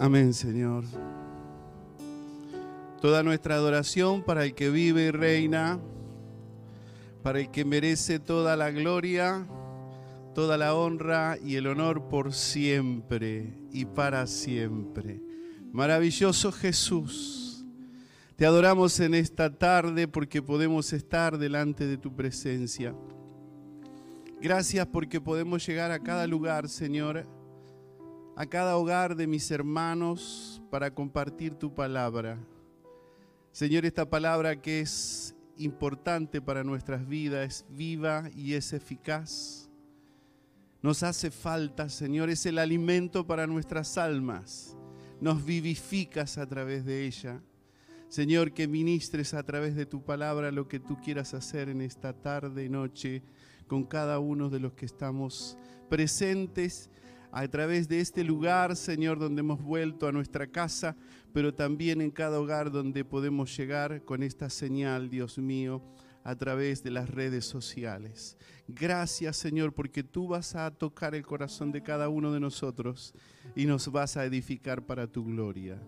Amén, Señor. Toda nuestra adoración para el que vive y reina, para el que merece toda la gloria, toda la honra y el honor por siempre y para siempre. Maravilloso Jesús, te adoramos en esta tarde porque podemos estar delante de tu presencia. Gracias porque podemos llegar a cada lugar, Señor, a cada hogar de mis hermanos para compartir tu palabra. Señor, esta palabra que es importante para nuestras vidas, es viva y es eficaz. Nos hace falta, Señor, es el alimento para nuestras almas. Nos vivificas a través de ella. Señor, que ministres a través de tu palabra lo que tú quieras hacer en esta tarde y noche con cada uno de los que estamos presentes a través de este lugar, Señor, donde hemos vuelto a nuestra casa, pero también en cada hogar donde podemos llegar con esta señal, Dios mío, a través de las redes sociales. Gracias, Señor, porque tú vas a tocar el corazón de cada uno de nosotros y nos vas a edificar para tu gloria.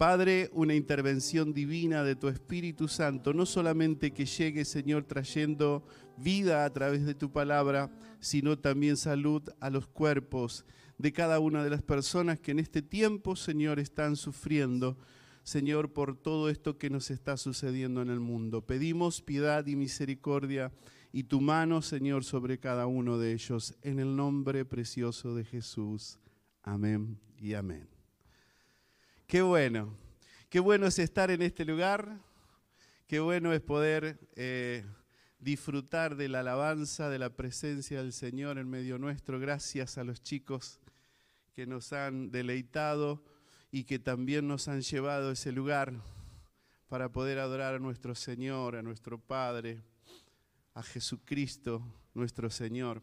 Padre, una intervención divina de tu Espíritu Santo, no solamente que llegue, Señor, trayendo vida a través de tu palabra, sino también salud a los cuerpos de cada una de las personas que en este tiempo, Señor, están sufriendo, Señor, por todo esto que nos está sucediendo en el mundo. Pedimos piedad y misericordia y tu mano, Señor, sobre cada uno de ellos, en el nombre precioso de Jesús. Amén y amén. Qué bueno, qué bueno es estar en este lugar, qué bueno es poder eh, disfrutar de la alabanza, de la presencia del Señor en medio nuestro. Gracias a los chicos que nos han deleitado y que también nos han llevado a ese lugar para poder adorar a nuestro Señor, a nuestro Padre, a Jesucristo, nuestro Señor.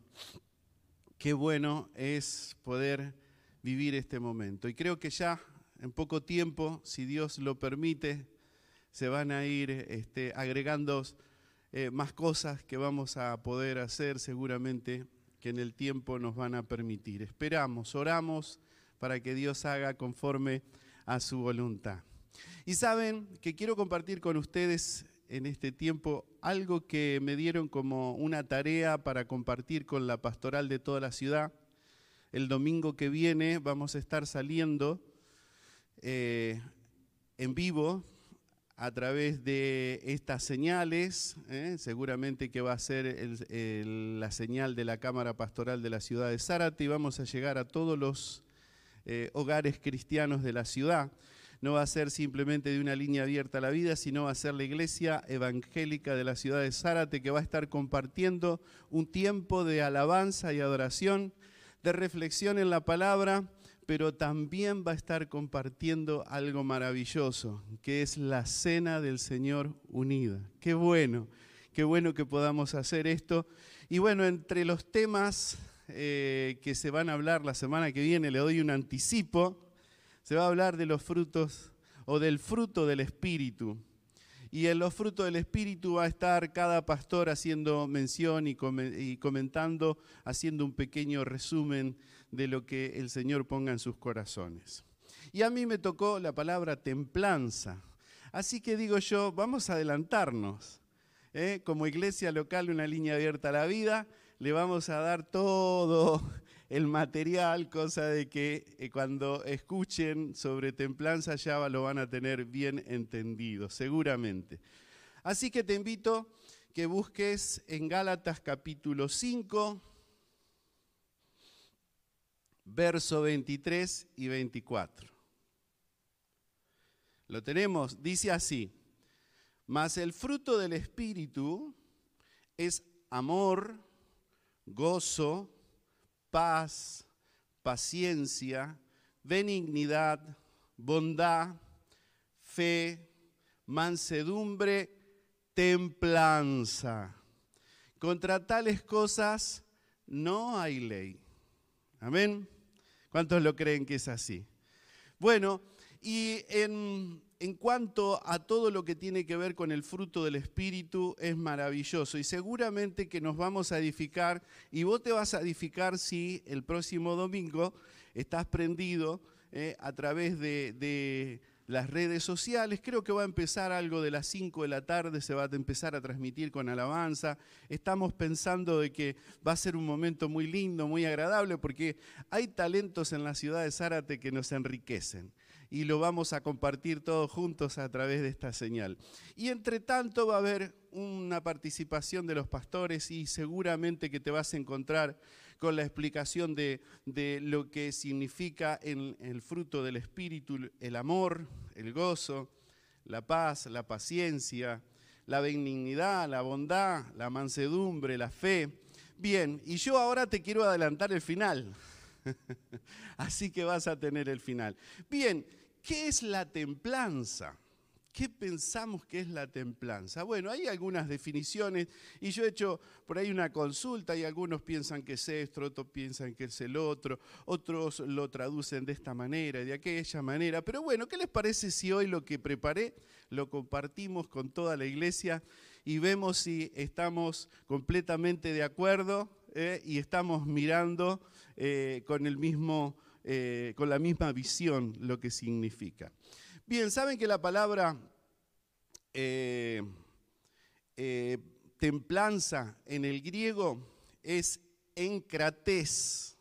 Qué bueno es poder vivir este momento. Y creo que ya en poco tiempo, si Dios lo permite, se van a ir este, agregando eh, más cosas que vamos a poder hacer seguramente que en el tiempo nos van a permitir. Esperamos, oramos para que Dios haga conforme a su voluntad. Y saben que quiero compartir con ustedes en este tiempo algo que me dieron como una tarea para compartir con la pastoral de toda la ciudad. El domingo que viene vamos a estar saliendo eh, en vivo a través de estas señales, ¿eh? seguramente que va a ser la señal de la Cámara Pastoral de la ciudad de Zárate y vamos a llegar a todos los eh, hogares cristianos de la ciudad. No va a ser simplemente de una línea abierta a la vida, sino va a ser la iglesia evangélica de la ciudad de Zárate que va a estar compartiendo un tiempo de alabanza y adoración, de reflexión en la palabra pero también va a estar compartiendo algo maravilloso, que es la cena del Señor unida. Qué bueno, qué bueno que podamos hacer esto. Y bueno, entre los temas eh, que se van a hablar la semana que viene, le doy un anticipo, se va a hablar de los frutos o del fruto del Espíritu. Y en los frutos del Espíritu va a estar cada pastor haciendo mención y comentando, haciendo un pequeño resumen de lo que el Señor ponga en sus corazones. Y a mí me tocó la palabra templanza. Así que digo yo, vamos a adelantarnos. ¿eh? Como iglesia local, una línea abierta a la vida, le vamos a dar todo el material, cosa de que eh, cuando escuchen sobre templanza ya lo van a tener bien entendido, seguramente. Así que te invito que busques en Gálatas capítulo 5, verso 23 y 24. Lo tenemos, dice así, mas el fruto del Espíritu es amor, gozo, paz, paciencia, benignidad, bondad, fe, mansedumbre, templanza. Contra tales cosas no hay ley. Amén. ¿Cuántos lo creen que es así? Bueno, y en cuanto a todo lo que tiene que ver con el fruto del Espíritu, es maravilloso y seguramente que nos vamos a edificar y vos te vas a edificar si el próximo domingo estás prendido eh, a través de, las redes sociales. Creo que va a empezar algo de las 5 de la tarde, se va a empezar a transmitir con alabanza. Estamos pensando de que va a ser un momento muy lindo, muy agradable, porque hay talentos en la ciudad de Zárate que nos enriquecen y lo vamos a compartir todos juntos a través de esta señal. Y entre tanto va a haber una participación de los pastores y seguramente que te vas a encontrar con la explicación de, lo que significa en el fruto del Espíritu, el amor, el gozo, la paz, la paciencia, la benignidad, la bondad, la mansedumbre, la fe. Bien, y yo ahora te quiero adelantar el final. Así que vas a tener el final. Bien, ¿qué es la templanza? ¿Qué pensamos que es la templanza? Bueno, hay algunas definiciones y yo he hecho por ahí una consulta y algunos piensan que es esto, otros piensan que es el otro, otros lo traducen de esta manera, de aquella manera. Pero bueno, ¿qué les parece si hoy lo que preparé lo compartimos con toda la iglesia y vemos si estamos completamente de acuerdo eh, y estamos mirando eh, con, el mismo, eh, con la misma visión lo que significa? Bien, saben que la palabra eh, eh, templanza en el griego es encrates,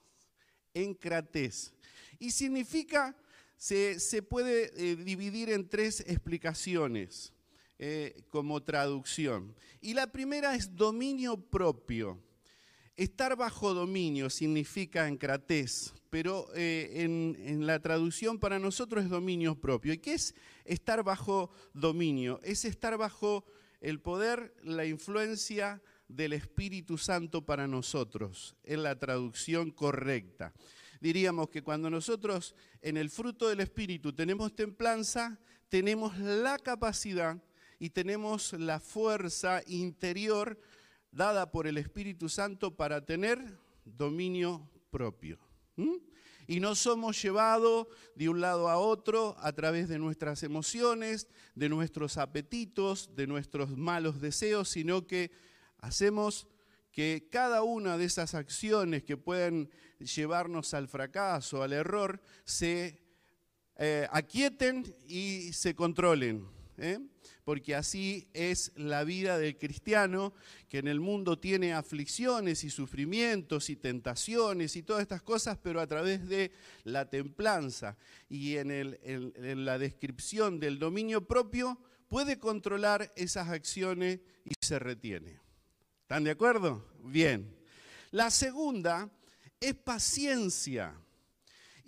encrates. Y significa, se, puede eh, dividir en tres explicaciones como traducción. Y la primera es dominio propio. Estar bajo dominio significa encrates, pero eh, en, la traducción para nosotros es dominio propio. ¿Y qué es estar bajo dominio? Es estar bajo el poder, la influencia del Espíritu Santo para nosotros, en la traducción correcta. Diríamos que cuando nosotros en el fruto del Espíritu tenemos templanza, tenemos la capacidad y tenemos la fuerza interior dada por el Espíritu Santo para tener dominio propio. Y no somos llevados de un lado a otro a través de nuestras emociones, de nuestros apetitos, de nuestros malos deseos, sino que hacemos que cada una de esas acciones que pueden llevarnos al fracaso, al error, se eh, aquieten y se controlen. ¿eh? Porque así es la vida del cristiano, que en el mundo tiene aflicciones y sufrimientos y tentaciones y todas estas cosas, pero a través de la templanza y en, la descripción del dominio propio, puede controlar esas acciones y se retiene. ¿Están de acuerdo? Bien. La segunda es paciencia.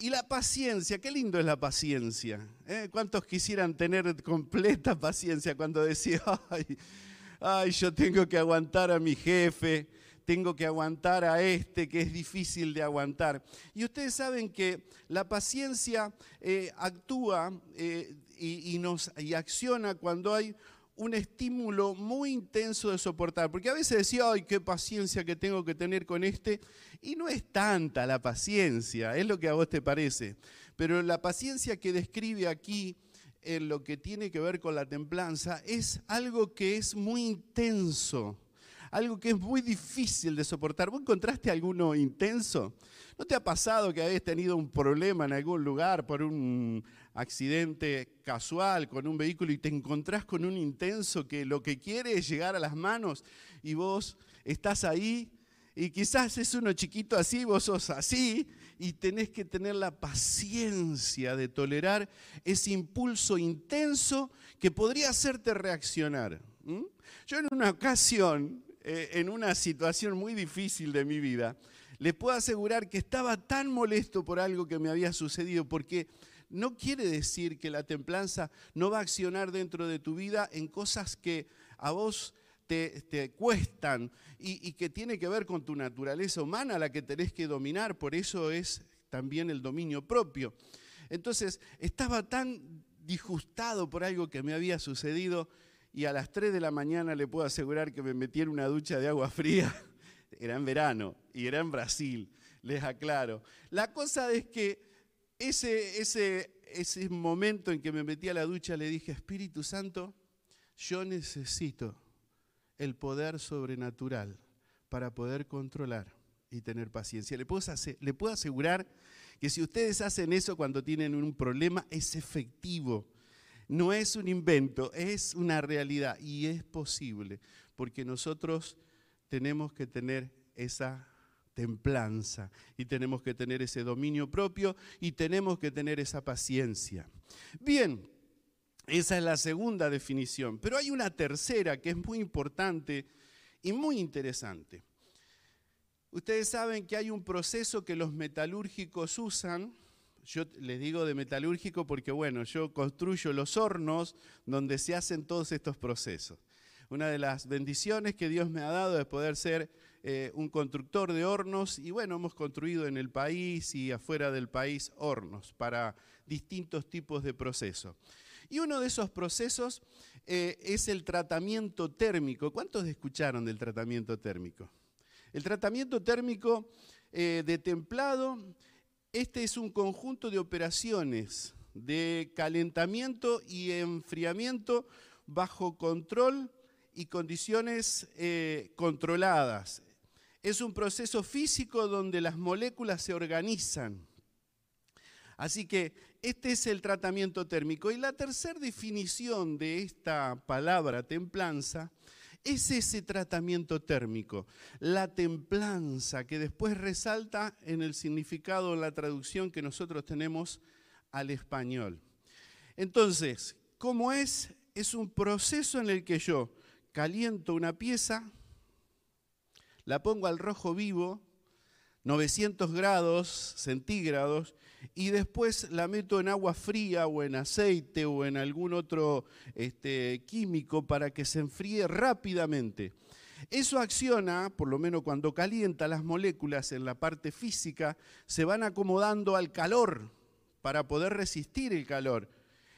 Y la paciencia, qué lindo es la paciencia. ¿eh? ¿Cuántos quisieran tener completa paciencia cuando decía, ay, yo tengo que aguantar a mi jefe, tengo que aguantar a este que es difícil de aguantar? Y ustedes saben que la paciencia eh, actúa eh, y, nos, y acciona cuando hay un estímulo muy intenso de soportar, porque a veces decía, ay, qué paciencia que tengo que tener con este, y no es tanta la paciencia, es lo que a vos te parece, pero la paciencia que describe aquí en lo que tiene que ver con la templanza es algo que es muy intenso, algo que es muy difícil de soportar. ¿Vos encontraste alguno intenso? ¿No te ha pasado que habéis tenido un problema en algún lugar por un accidente casual con un vehículo y te encontrás con un intenso que lo que quiere es llegar a las manos y vos estás ahí y quizás es uno chiquito así, vos sos así y tenés que tener la paciencia de tolerar ese impulso intenso que podría hacerte reaccionar. Yo en una ocasión, eh, en una situación muy difícil de mi vida, les puedo asegurar que estaba tan molesto por algo que me había sucedido porque no quiere decir que la templanza no va a accionar dentro de tu vida en cosas que a vos te, cuestan y, que tiene que ver con tu naturaleza humana, la que tenés que dominar, por eso es también el dominio propio. Entonces, estaba tan disgustado por algo que me había sucedido y a las 3 de la mañana le puedo asegurar que me metí en una ducha de agua fría. Era en verano y era en Brasil, les aclaro. La cosa es que ese, ese, ese momento en que me metí a la ducha le dije, Espíritu Santo, yo necesito el poder sobrenatural para poder controlar y tener paciencia. Le puedo, le puedo asegurar que si ustedes hacen eso cuando tienen un problema, es efectivo. No es un invento, es una realidad y es posible, porque nosotros tenemos que tener esa templanza y tenemos que tener ese dominio propio y tenemos que tener esa paciencia. Bien, esa es la segunda definición, pero hay una tercera que es muy importante y muy interesante. Ustedes saben que hay un proceso que los metalúrgicos usan. Yo les digo de metalúrgico porque, bueno, yo construyo los hornos donde se hacen todos estos procesos. Una de las bendiciones que Dios me ha dado es poder ser eh, un constructor de hornos y bueno, hemos construido en el país y afuera del país hornos para distintos tipos de procesos. Y uno de esos procesos eh, es el tratamiento térmico. ¿Cuántos escucharon del tratamiento térmico? El tratamiento térmico eh, de templado, este es un conjunto de operaciones de calentamiento y enfriamiento bajo control y condiciones eh, controladas. Es un proceso físico donde las moléculas se organizan. Así que este es el tratamiento térmico. Y la tercera definición de esta palabra templanza es ese tratamiento térmico, la templanza que después resalta en el significado, la traducción que nosotros tenemos al español. Entonces, ¿cómo es? Es un proceso en el que yo caliento una pieza, la pongo al rojo vivo, 900 grados centígrados, y después la meto en agua fría o en aceite o en algún otro este, químico para que se enfríe rápidamente. Eso acciona, por lo menos cuando calienta las moléculas en la parte física, se van acomodando al calor para poder resistir el calor.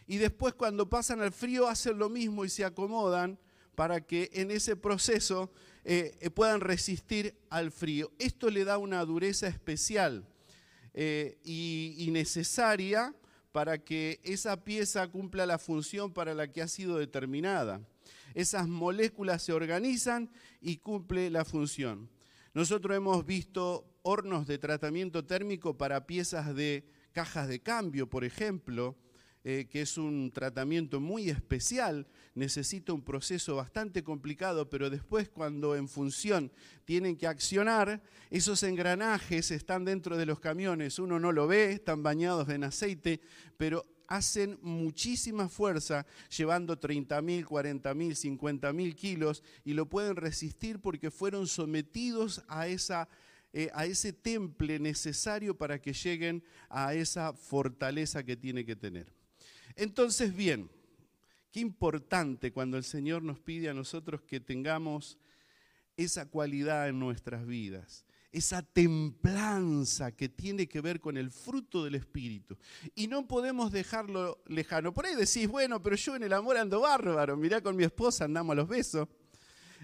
Y después cuando pasan al frío hacen lo mismo y se acomodan para que en ese proceso eh, eh, puedan resistir al frío. Esto le da una dureza especial eh, y, necesaria para que esa pieza cumpla la función para la que ha sido determinada. Esas moléculas se organizan y cumple la función. Nosotros hemos visto hornos de tratamiento térmico para piezas de cajas de cambio, por ejemplo, eh, que es un tratamiento muy especial, necesita un proceso bastante complicado, pero después cuando en función tienen que accionar, esos engranajes están dentro de los camiones, uno no lo ve, están bañados en aceite, pero hacen muchísima fuerza llevando 30.000, 40.000, 50.000 kilos y lo pueden resistir porque fueron sometidos a esa eh, a ese temple necesario para que lleguen a esa fortaleza que tiene que tener. Entonces, bien, qué importante cuando el Señor nos pide a nosotros que tengamos esa cualidad en nuestras vidas, esa templanza que tiene que ver con el fruto del Espíritu. Y no podemos dejarlo lejano. Por ahí decís, bueno, pero yo en el amor ando bárbaro, mirá con mi esposa andamos a los besos.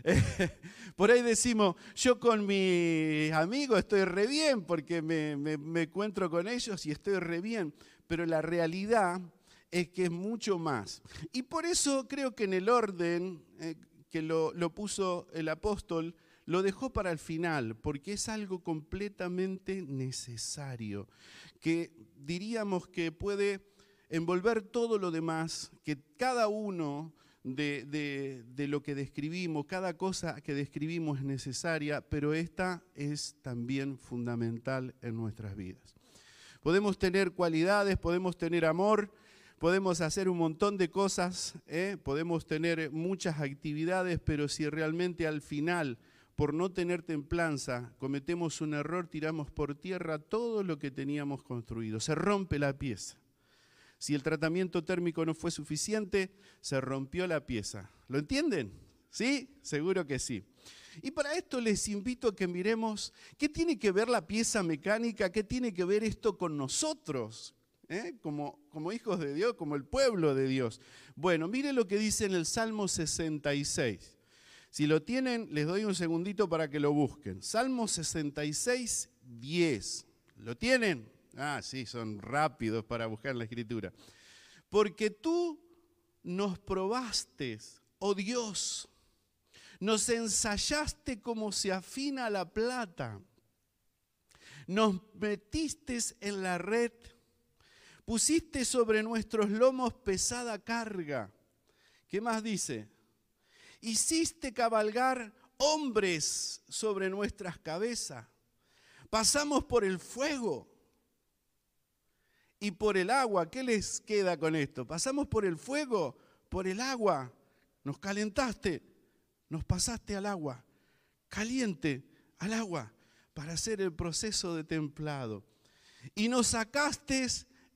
Por ahí decimos, yo con mis amigos estoy re bien porque me, me encuentro con ellos y estoy re bien, pero la realidad es que es mucho más. Y por eso creo que en el orden eh, que lo, puso el apóstol, lo dejó para el final, porque es algo completamente necesario, que diríamos que puede envolver todo lo demás, que cada uno de, de, lo que describimos, cada cosa que describimos es necesaria, pero esta es también fundamental en nuestras vidas. Podemos tener cualidades, podemos tener amor, podemos hacer un montón de cosas, ¿eh? podemos tener muchas actividades, pero si realmente al final, por no tener templanza, cometemos un error, tiramos por tierra todo lo que teníamos construido. Se rompe la pieza. Si el tratamiento térmico no fue suficiente, se rompió la pieza. ¿Lo entienden? ¿Sí? Seguro que sí. Y para esto les invito a que miremos qué tiene que ver la pieza mecánica, qué tiene que ver esto con nosotros, ¿eh? como, como hijos de Dios, como el pueblo de Dios. Bueno, mire lo que dice en el Salmo 66. Si lo tienen, les doy un segundito para que lo busquen. Salmo 66, 10. ¿Lo tienen? Ah, sí, son rápidos para buscar la escritura. Porque tú nos probaste, oh Dios, nos ensayaste como se afina la plata, nos metiste en la red, pusiste sobre nuestros lomos pesada carga. ¿Qué más dice? Hiciste cabalgar hombres sobre nuestras cabezas. Pasamos por el fuego y por el agua. ¿Qué les queda con esto? Pasamos por el fuego, por el agua. Nos calentaste, nos pasaste al agua, caliente al agua, para hacer el proceso de templado. Y nos sacaste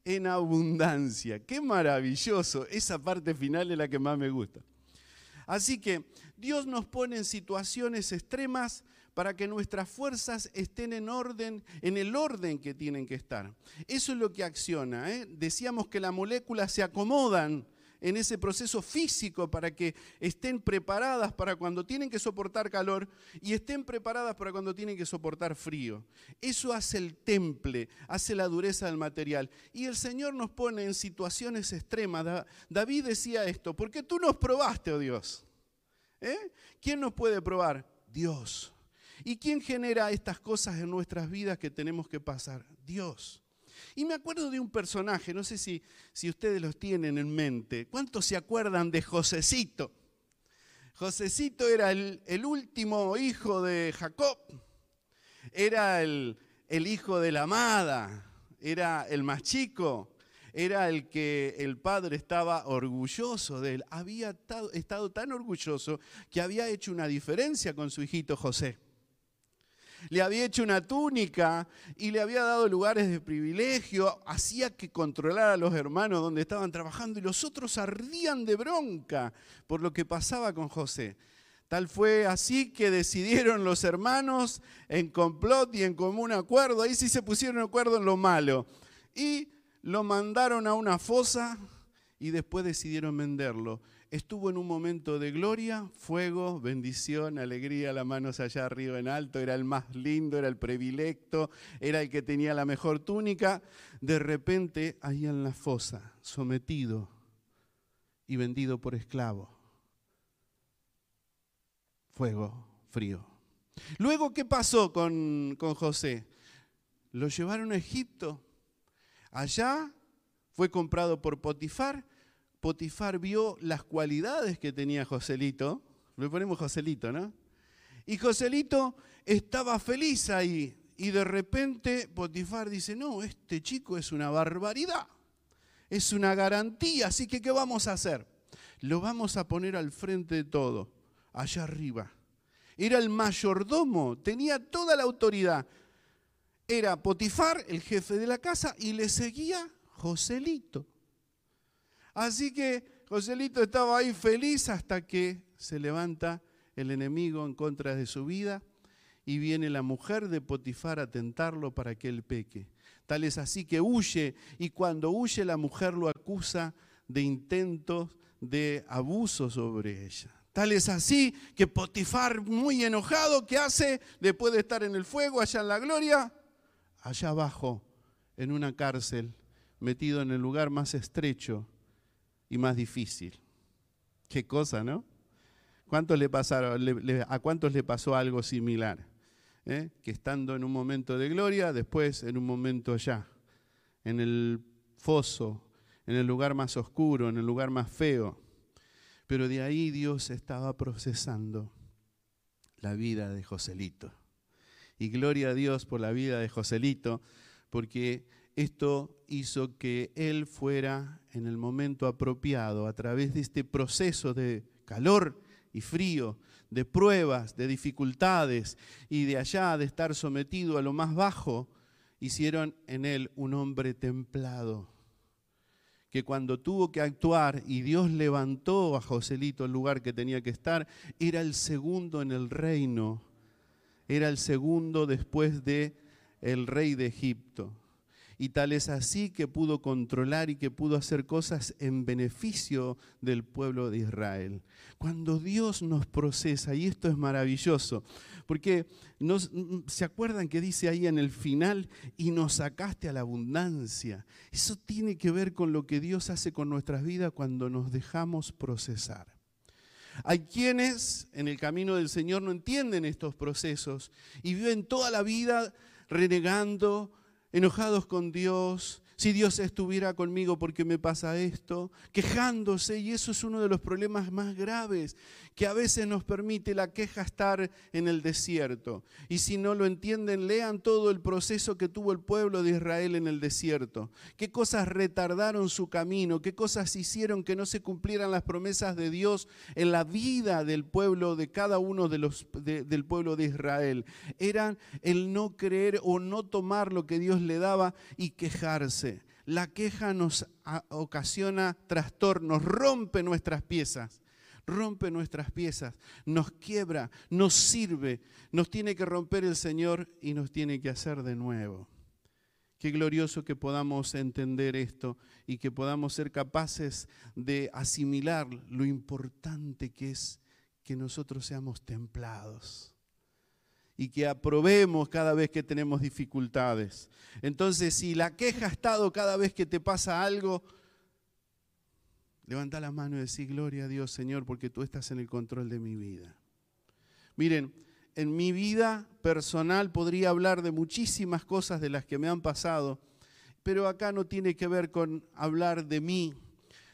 en abundancia. Qué maravilloso. Esa parte final es la que más me gusta. Así que Dios nos pone en situaciones extremas para que nuestras fuerzas estén en orden, en el orden que tienen que estar. Eso es lo que acciona. ¿eh? Decíamos que las moléculas se acomodan en ese proceso físico para que estén preparadas para cuando tienen que soportar calor y estén preparadas para cuando tienen que soportar frío. Eso hace el temple, hace la dureza del material. Y el Señor nos pone en situaciones extremas. David decía esto, porque tú nos probaste, oh Dios. ¿Eh? ¿Quién nos puede probar? Dios. ¿Y quién genera estas cosas en nuestras vidas que tenemos que pasar? Dios. Y me acuerdo de un personaje, no sé si, si ustedes los tienen en mente. ¿Cuántos se acuerdan de Josecito? Josecito era el, último hijo de Jacob, era el, el hijo de la amada, era el más chico, era el que el padre estaba orgulloso de él. Había estado tan orgulloso que había hecho una diferencia con su hijito José le había hecho una túnica y le había dado lugares de privilegio, hacía que controlara a los hermanos donde estaban trabajando y los otros ardían de bronca por lo que pasaba con José. Tal fue así que decidieron los hermanos en complot y en común acuerdo, ahí sí se pusieron de acuerdo en lo malo, y lo mandaron a una fosa y después decidieron venderlo estuvo en un momento de gloria, fuego, bendición, alegría, las manos allá arriba en alto, era el más lindo, era el predilecto, era el que tenía la mejor túnica. De repente, ahí en la fosa, sometido y vendido por esclavo. Fuego, frío. Luego, ¿qué pasó con, con José? Lo llevaron a Egipto. Allá fue comprado por Potifar Potifar vio las cualidades que tenía Joselito, le ponemos Joselito, ¿no? Y Joselito estaba feliz ahí. Y de repente Potifar dice, no, este chico es una barbaridad, es una garantía, así que ¿qué vamos a hacer? Lo vamos a poner al frente de todo, allá arriba. Era el mayordomo, tenía toda la autoridad. Era Potifar, el jefe de la casa, y le seguía Joselito. Así que Joselito estaba ahí feliz hasta que se levanta el enemigo en contra de su vida y viene la mujer de Potifar a tentarlo para que él peque. Tal es así que huye y cuando huye la mujer lo acusa de intentos de abuso sobre ella. Tal es así que Potifar, muy enojado, ¿qué hace después de estar en el fuego, allá en la gloria? Allá abajo, en una cárcel, metido en el lugar más estrecho y más difícil. Qué cosa, ¿no? ¿Cuántos le pasaron, ¿A cuántos le pasó algo similar? ¿Eh? Que estando en un momento de gloria, después en un momento allá, en el foso, en el lugar más oscuro, en el lugar más feo. Pero de ahí Dios estaba procesando la vida de Joselito. Y gloria a Dios por la vida de Joselito, porque esto hizo que él fuera en el momento apropiado, a través de este proceso de calor y frío, de pruebas, de dificultades y de allá de estar sometido a lo más bajo, hicieron en él un hombre templado, que cuando tuvo que actuar y Dios levantó a Joselito el lugar que tenía que estar, era el segundo en el reino, era el segundo después de el rey de Egipto. Y tal es así que pudo controlar y que pudo hacer cosas en beneficio del pueblo de Israel. Cuando Dios nos procesa, y esto es maravilloso, porque nos, se acuerdan que dice ahí en el final, y nos sacaste a la abundancia. Eso tiene que ver con lo que Dios hace con nuestras vidas cuando nos dejamos procesar. Hay quienes en el camino del Señor no entienden estos procesos y viven toda la vida renegando, enojados con Dios, si Dios estuviera conmigo, ¿por qué me pasa esto? Quejándose, y eso es uno de los problemas más graves, que a veces nos permite la queja estar en el desierto. Y si no lo entienden, lean todo el proceso que tuvo el pueblo de Israel en el desierto. ¿Qué cosas retardaron su camino? ¿Qué cosas hicieron que no se cumplieran las promesas de Dios en la vida del pueblo, de cada uno de los, del pueblo de Israel? Eran el no creer o no tomar lo que Dios le daba y quejarse. La queja nos ocasiona trastornos, rompe nuestras piezas, rompe nuestras piezas, nos quiebra, nos sirve, nos tiene que romper el Señor y nos tiene que hacer de nuevo. Qué glorioso que podamos entender esto y que podamos ser capaces de asimilar lo importante que es que nosotros seamos templados y que aprobemos cada vez que tenemos dificultades. Entonces, si la queja ha estado cada vez que te pasa algo, levanta la mano y decir, gloria a Dios, Señor, porque tú estás en el control de mi vida. Miren, en mi vida personal podría hablar de muchísimas cosas de las que me han pasado, pero acá no tiene que ver con hablar de mí,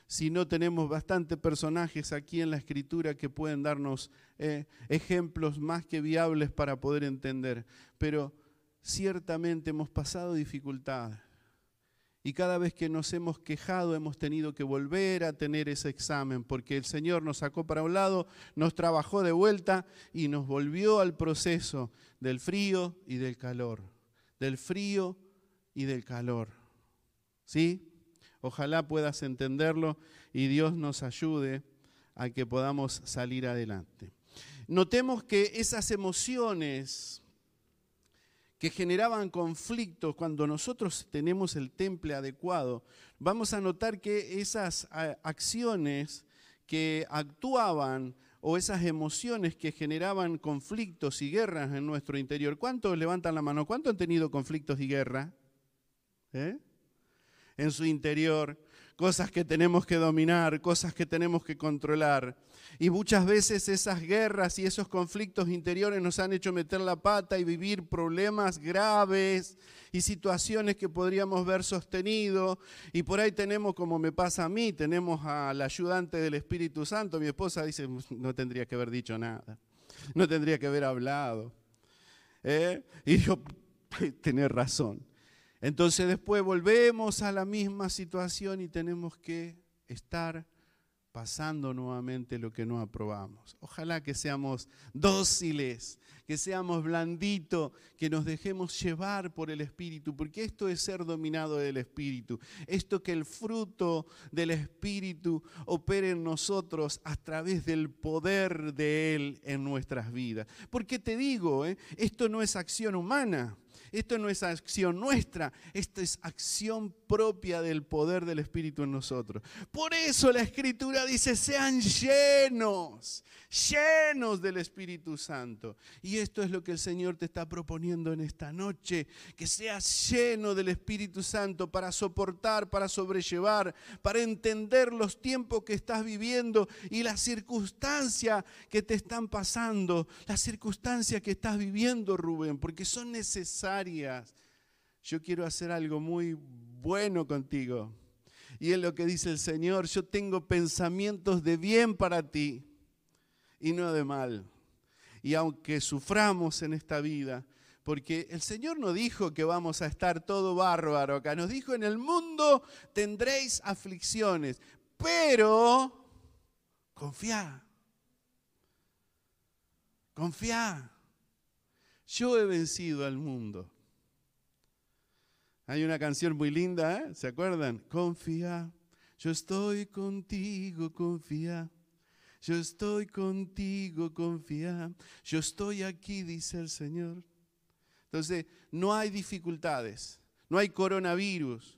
si no tenemos bastantes personajes aquí en la escritura que pueden darnos eh, ejemplos más que viables para poder entender. Pero ciertamente hemos pasado dificultades. Y cada vez que nos hemos quejado hemos tenido que volver a tener ese examen, porque el Señor nos sacó para un lado, nos trabajó de vuelta y nos volvió al proceso del frío y del calor. Del frío y del calor. ¿Sí? Ojalá puedas entenderlo y Dios nos ayude a que podamos salir adelante. Notemos que esas emociones que generaban conflictos cuando nosotros tenemos el temple adecuado, vamos a notar que esas acciones que actuaban o esas emociones que generaban conflictos y guerras en nuestro interior. ¿Cuántos levantan la mano? ¿Cuántos han tenido conflictos y guerra? ¿Eh? En su interior, cosas que tenemos que dominar, cosas que tenemos que controlar. Y muchas veces esas guerras y esos conflictos interiores nos han hecho meter la pata y vivir problemas graves y situaciones que podríamos ver sostenido. Y por ahí tenemos, como me pasa a mí, tenemos al ayudante del Espíritu Santo. Mi esposa dice, no tendría que haber dicho nada, no tendría que haber hablado. ¿Eh? Y yo, tener razón. Entonces después volvemos a la misma situación y tenemos que estar pasando nuevamente lo que no aprobamos. Ojalá que seamos dóciles, que seamos blanditos, que nos dejemos llevar por el Espíritu, porque esto es ser dominado del Espíritu. Esto que el fruto del Espíritu opere en nosotros a través del poder de Él en nuestras vidas. Porque te digo, ¿eh? esto no es acción humana. Esto no es acción nuestra, esto es acción propia del poder del Espíritu en nosotros. Por eso la Escritura dice, sean llenos, llenos del Espíritu Santo. Y esto es lo que el Señor te está proponiendo en esta noche, que seas lleno del Espíritu Santo para soportar, para sobrellevar, para entender los tiempos que estás viviendo y las circunstancias que te están pasando, las circunstancias que estás viviendo, Rubén, porque son necesarias. Yo quiero hacer algo muy bueno contigo. Y es lo que dice el Señor, yo tengo pensamientos de bien para ti y no de mal. Y aunque suframos en esta vida, porque el Señor no dijo que vamos a estar todo bárbaro acá, nos dijo en el mundo tendréis aflicciones, pero confía, confía. Yo he vencido al mundo. Hay una canción muy linda, ¿eh? ¿se acuerdan? Confía, yo estoy contigo, confía. Yo estoy contigo, confía. Yo estoy aquí, dice el Señor. Entonces, no hay dificultades, no hay coronavirus,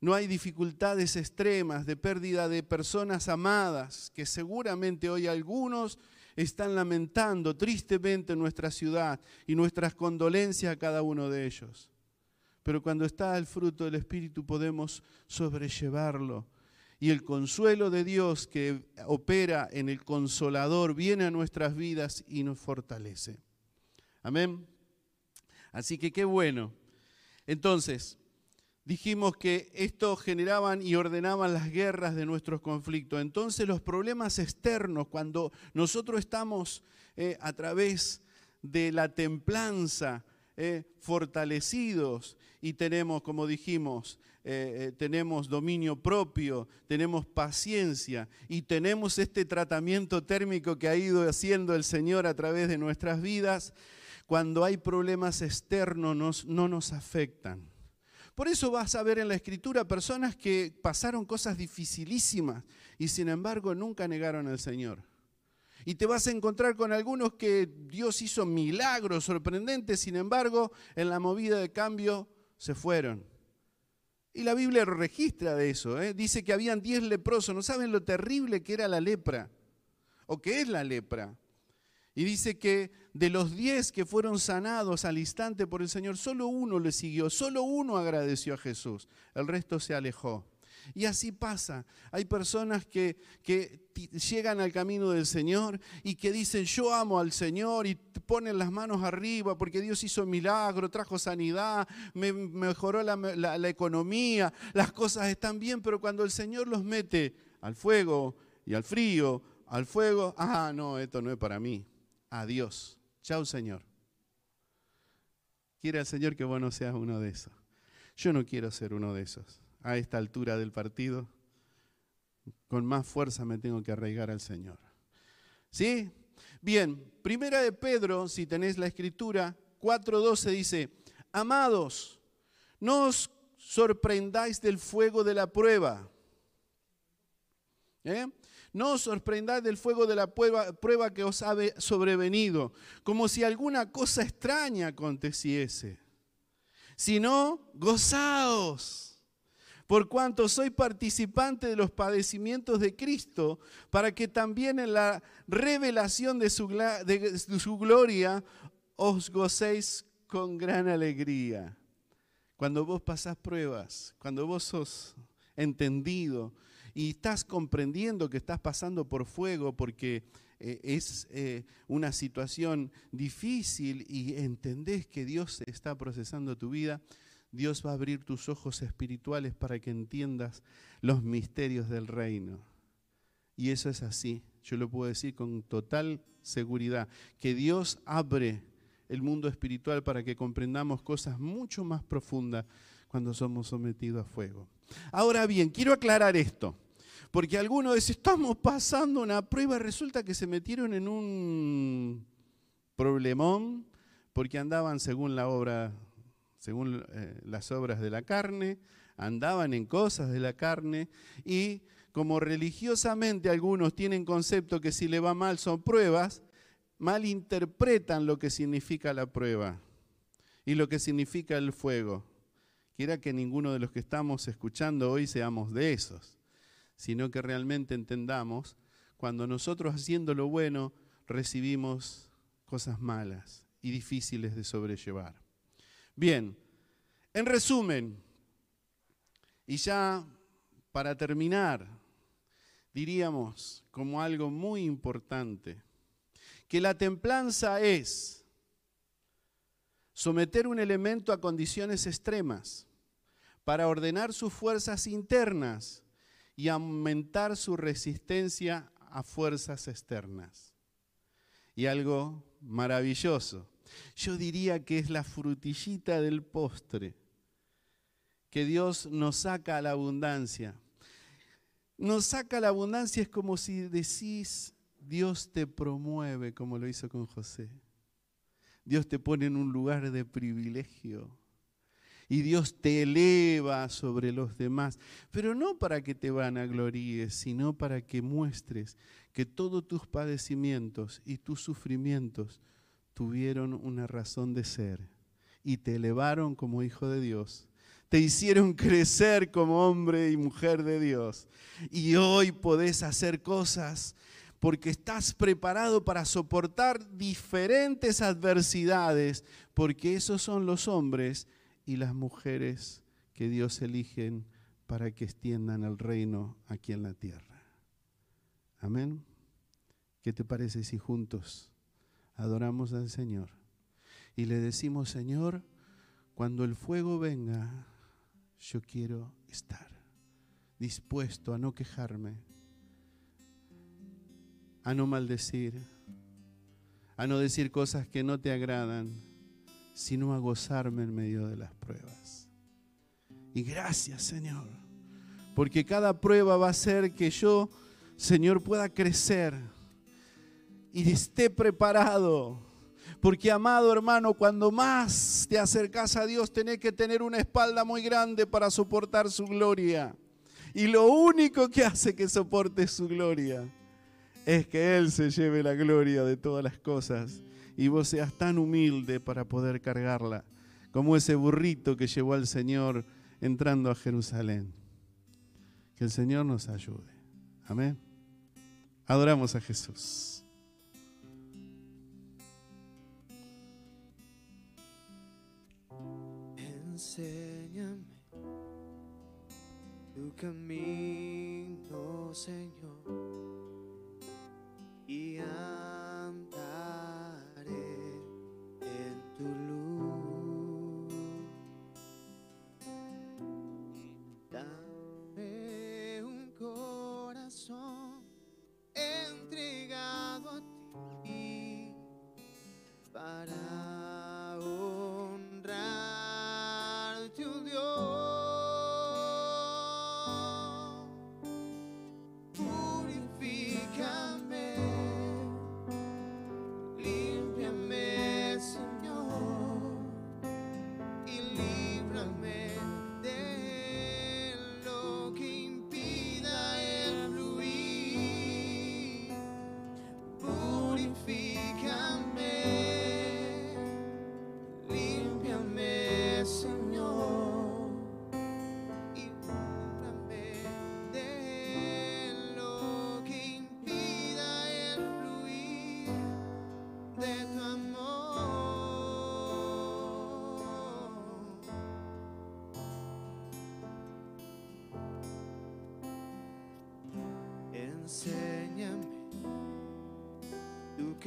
no hay dificultades extremas de pérdida de personas amadas, que seguramente hoy algunos están lamentando tristemente en nuestra ciudad y nuestras condolencias a cada uno de ellos. Pero cuando está el fruto del Espíritu podemos sobrellevarlo. Y el consuelo de Dios que opera en el consolador viene a nuestras vidas y nos fortalece. Amén. Así que qué bueno. Entonces, dijimos que esto generaban y ordenaban las guerras de nuestros conflictos. Entonces los problemas externos, cuando nosotros estamos eh, a través de la templanza, eh, fortalecidos y tenemos, como dijimos, eh, tenemos dominio propio, tenemos paciencia y tenemos este tratamiento térmico que ha ido haciendo el Señor a través de nuestras vidas, cuando hay problemas externos no nos afectan por eso vas a ver en la escritura personas que pasaron cosas dificilísimas y sin embargo nunca negaron al Señor. Y te vas a encontrar con algunos que Dios hizo milagros sorprendentes, sin embargo en la movida de cambio se fueron. Y la Biblia registra de eso. ¿eh? Dice que habían diez leprosos. No saben lo terrible que era la lepra o que es la lepra. Y dice que de los diez que fueron sanados al instante por el Señor, solo uno le siguió, solo uno agradeció a Jesús, el resto se alejó. Y así pasa. Hay personas que, llegan al camino del Señor y que dicen, yo amo al Señor y ponen las manos arriba porque Dios hizo milagro, trajo sanidad, me mejoró la, la economía, las cosas están bien, pero cuando el Señor los mete al fuego y al frío, al fuego, ah, no, esto no es para mí. Adiós. Chao, Señor. Quiere el Señor que vos no seas uno de esos. Yo no quiero ser uno de esos. A esta altura del partido, con más fuerza me tengo que arraigar al Señor. ¿Sí? Bien, primera de Pedro, si tenéis la escritura, 4.12 dice, amados, no os sorprendáis del fuego de la prueba. ¿Eh? No os sorprendáis del fuego de la prueba, que os ha sobrevenido, como si alguna cosa extraña aconteciese, sino gozaos, por cuanto soy participante de los padecimientos de Cristo, para que también en la revelación de su, de su gloria os gocéis con gran alegría. Cuando vos pasás pruebas, cuando vos sos entendido, y estás comprendiendo que estás pasando por fuego porque eh, es eh, una situación difícil y entendés que Dios está procesando tu vida, Dios va a abrir tus ojos espirituales para que entiendas los misterios del reino. Y eso es así, yo lo puedo decir con total seguridad, que Dios abre el mundo espiritual para que comprendamos cosas mucho más profundas cuando somos sometidos a fuego. Ahora bien, quiero aclarar esto. Porque algunos dicen, estamos pasando una prueba resulta que se metieron en un problemón porque andaban según la obra, según eh, las obras de la carne, andaban en cosas de la carne y como religiosamente algunos tienen concepto que si le va mal son pruebas, malinterpretan lo que significa la prueba y lo que significa el fuego. Quiera que ninguno de los que estamos escuchando hoy seamos de esos sino que realmente entendamos cuando nosotros haciendo lo bueno recibimos cosas malas y difíciles de sobrellevar. Bien, en resumen, y ya para terminar, diríamos como algo muy importante, que la templanza es someter un elemento a condiciones extremas para ordenar sus fuerzas internas y aumentar su resistencia a fuerzas externas. Y algo maravilloso, yo diría que es la frutillita del postre, que Dios nos saca a la abundancia. Nos saca a la abundancia es como si decís, Dios te promueve, como lo hizo con José. Dios te pone en un lugar de privilegio y Dios te eleva sobre los demás, pero no para que te vanagloríes, sino para que muestres que todos tus padecimientos y tus sufrimientos tuvieron una razón de ser y te elevaron como hijo de Dios te hicieron crecer como hombre y mujer de Dios. Y hoy podés hacer cosas porque estás preparado para soportar diferentes adversidades, porque esos son los hombres y las mujeres que Dios eligen para que extiendan el reino aquí en la tierra. Amén. ¿Qué te parece si juntos adoramos al Señor y le decimos, Señor, cuando el fuego venga, yo quiero estar dispuesto a no quejarme, a no maldecir, a no decir cosas que no te agradan, sino a gozarme en medio de las pruebas. Y gracias, Señor, porque cada prueba va a hacer que yo, Señor, pueda crecer y esté preparado porque amado hermano, cuando más te acercas a Dios, tenés que tener una espalda muy grande para soportar su gloria. Y lo único que hace que soporte su gloria es que Él se lleve la gloria de todas las cosas y vos seas tan humilde para poder cargarla, como ese burrito que llevó al Señor entrando a Jerusalén. Que el Señor nos ayude. Amén. Adoramos a Jesús. enséñame tu camino, Señor,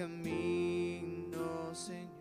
camino, Señor,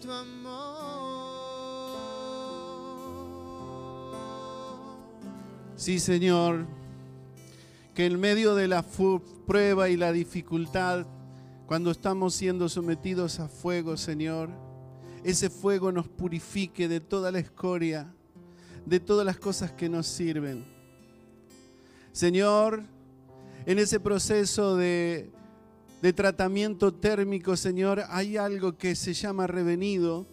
tu amor. Sí, Señor, que en medio de la prueba y la dificultad, cuando estamos siendo sometidos a fuego, Señor, ese fuego nos purifique de toda la escoria, de todas las cosas que nos sirven. Señor, en ese proceso de de tratamiento térmico, Señor, hay algo que se llama revenido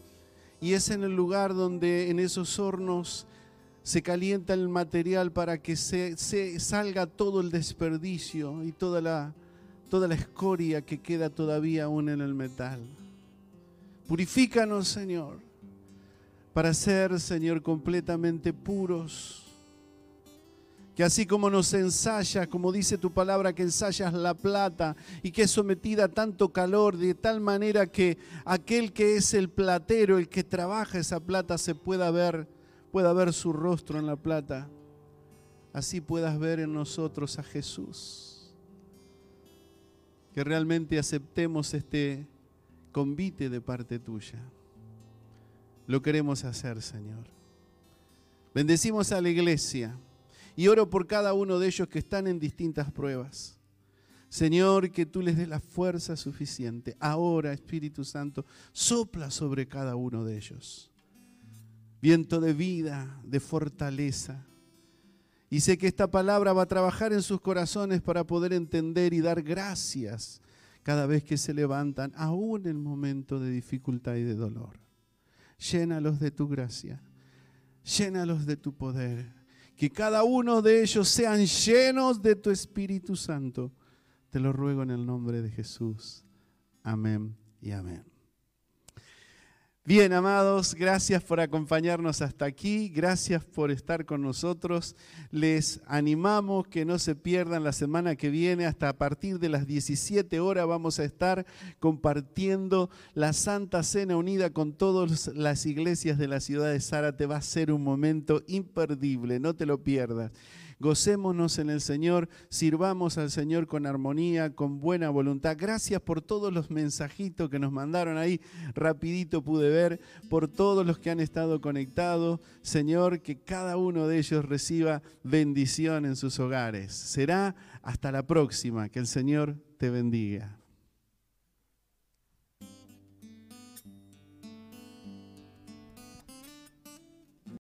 y es en el lugar donde en esos hornos se calienta el material para que se, salga todo el desperdicio y toda la toda la escoria que queda todavía aún en el metal. Purifícanos, Señor, para ser, Señor, completamente puros. Que así como nos ensayas, como dice tu palabra, que ensayas la plata y que es sometida a tanto calor, de tal manera que aquel que es el platero, el que trabaja esa plata, se pueda ver, pueda ver su rostro en la plata. Así puedas ver en nosotros a Jesús. Que realmente aceptemos este convite de parte tuya. Lo queremos hacer, Señor. Bendecimos a la iglesia y oro por cada uno de ellos que están en distintas pruebas. Señor, que tú les des la fuerza suficiente. Ahora, Espíritu Santo, sopla sobre cada uno de ellos. Viento de vida, de fortaleza. Y sé que esta palabra va a trabajar en sus corazones para poder entender y dar gracias cada vez que se levantan, aún en momento de dificultad y de dolor. Llénalos de tu gracia, llénalos de tu poder, que cada uno de ellos sean llenos de tu Espíritu Santo. Te lo ruego en el nombre de Jesús. Amén y amén. Bien, amados, gracias por acompañarnos hasta aquí, gracias por estar con nosotros. Les animamos que no se pierdan la semana que viene, hasta a partir de las 17 horas vamos a estar compartiendo la Santa Cena unida con todas las iglesias de la ciudad de Zárate. Va a ser un momento imperdible, no te lo pierdas. Gocémonos en el Señor, sirvamos al Señor con armonía, con buena voluntad. Gracias por todos los mensajitos que nos mandaron ahí, rapidito pude ver, por todos los que han estado conectados. Señor, que cada uno de ellos reciba bendición en sus hogares. Será hasta la próxima, que el Señor te bendiga.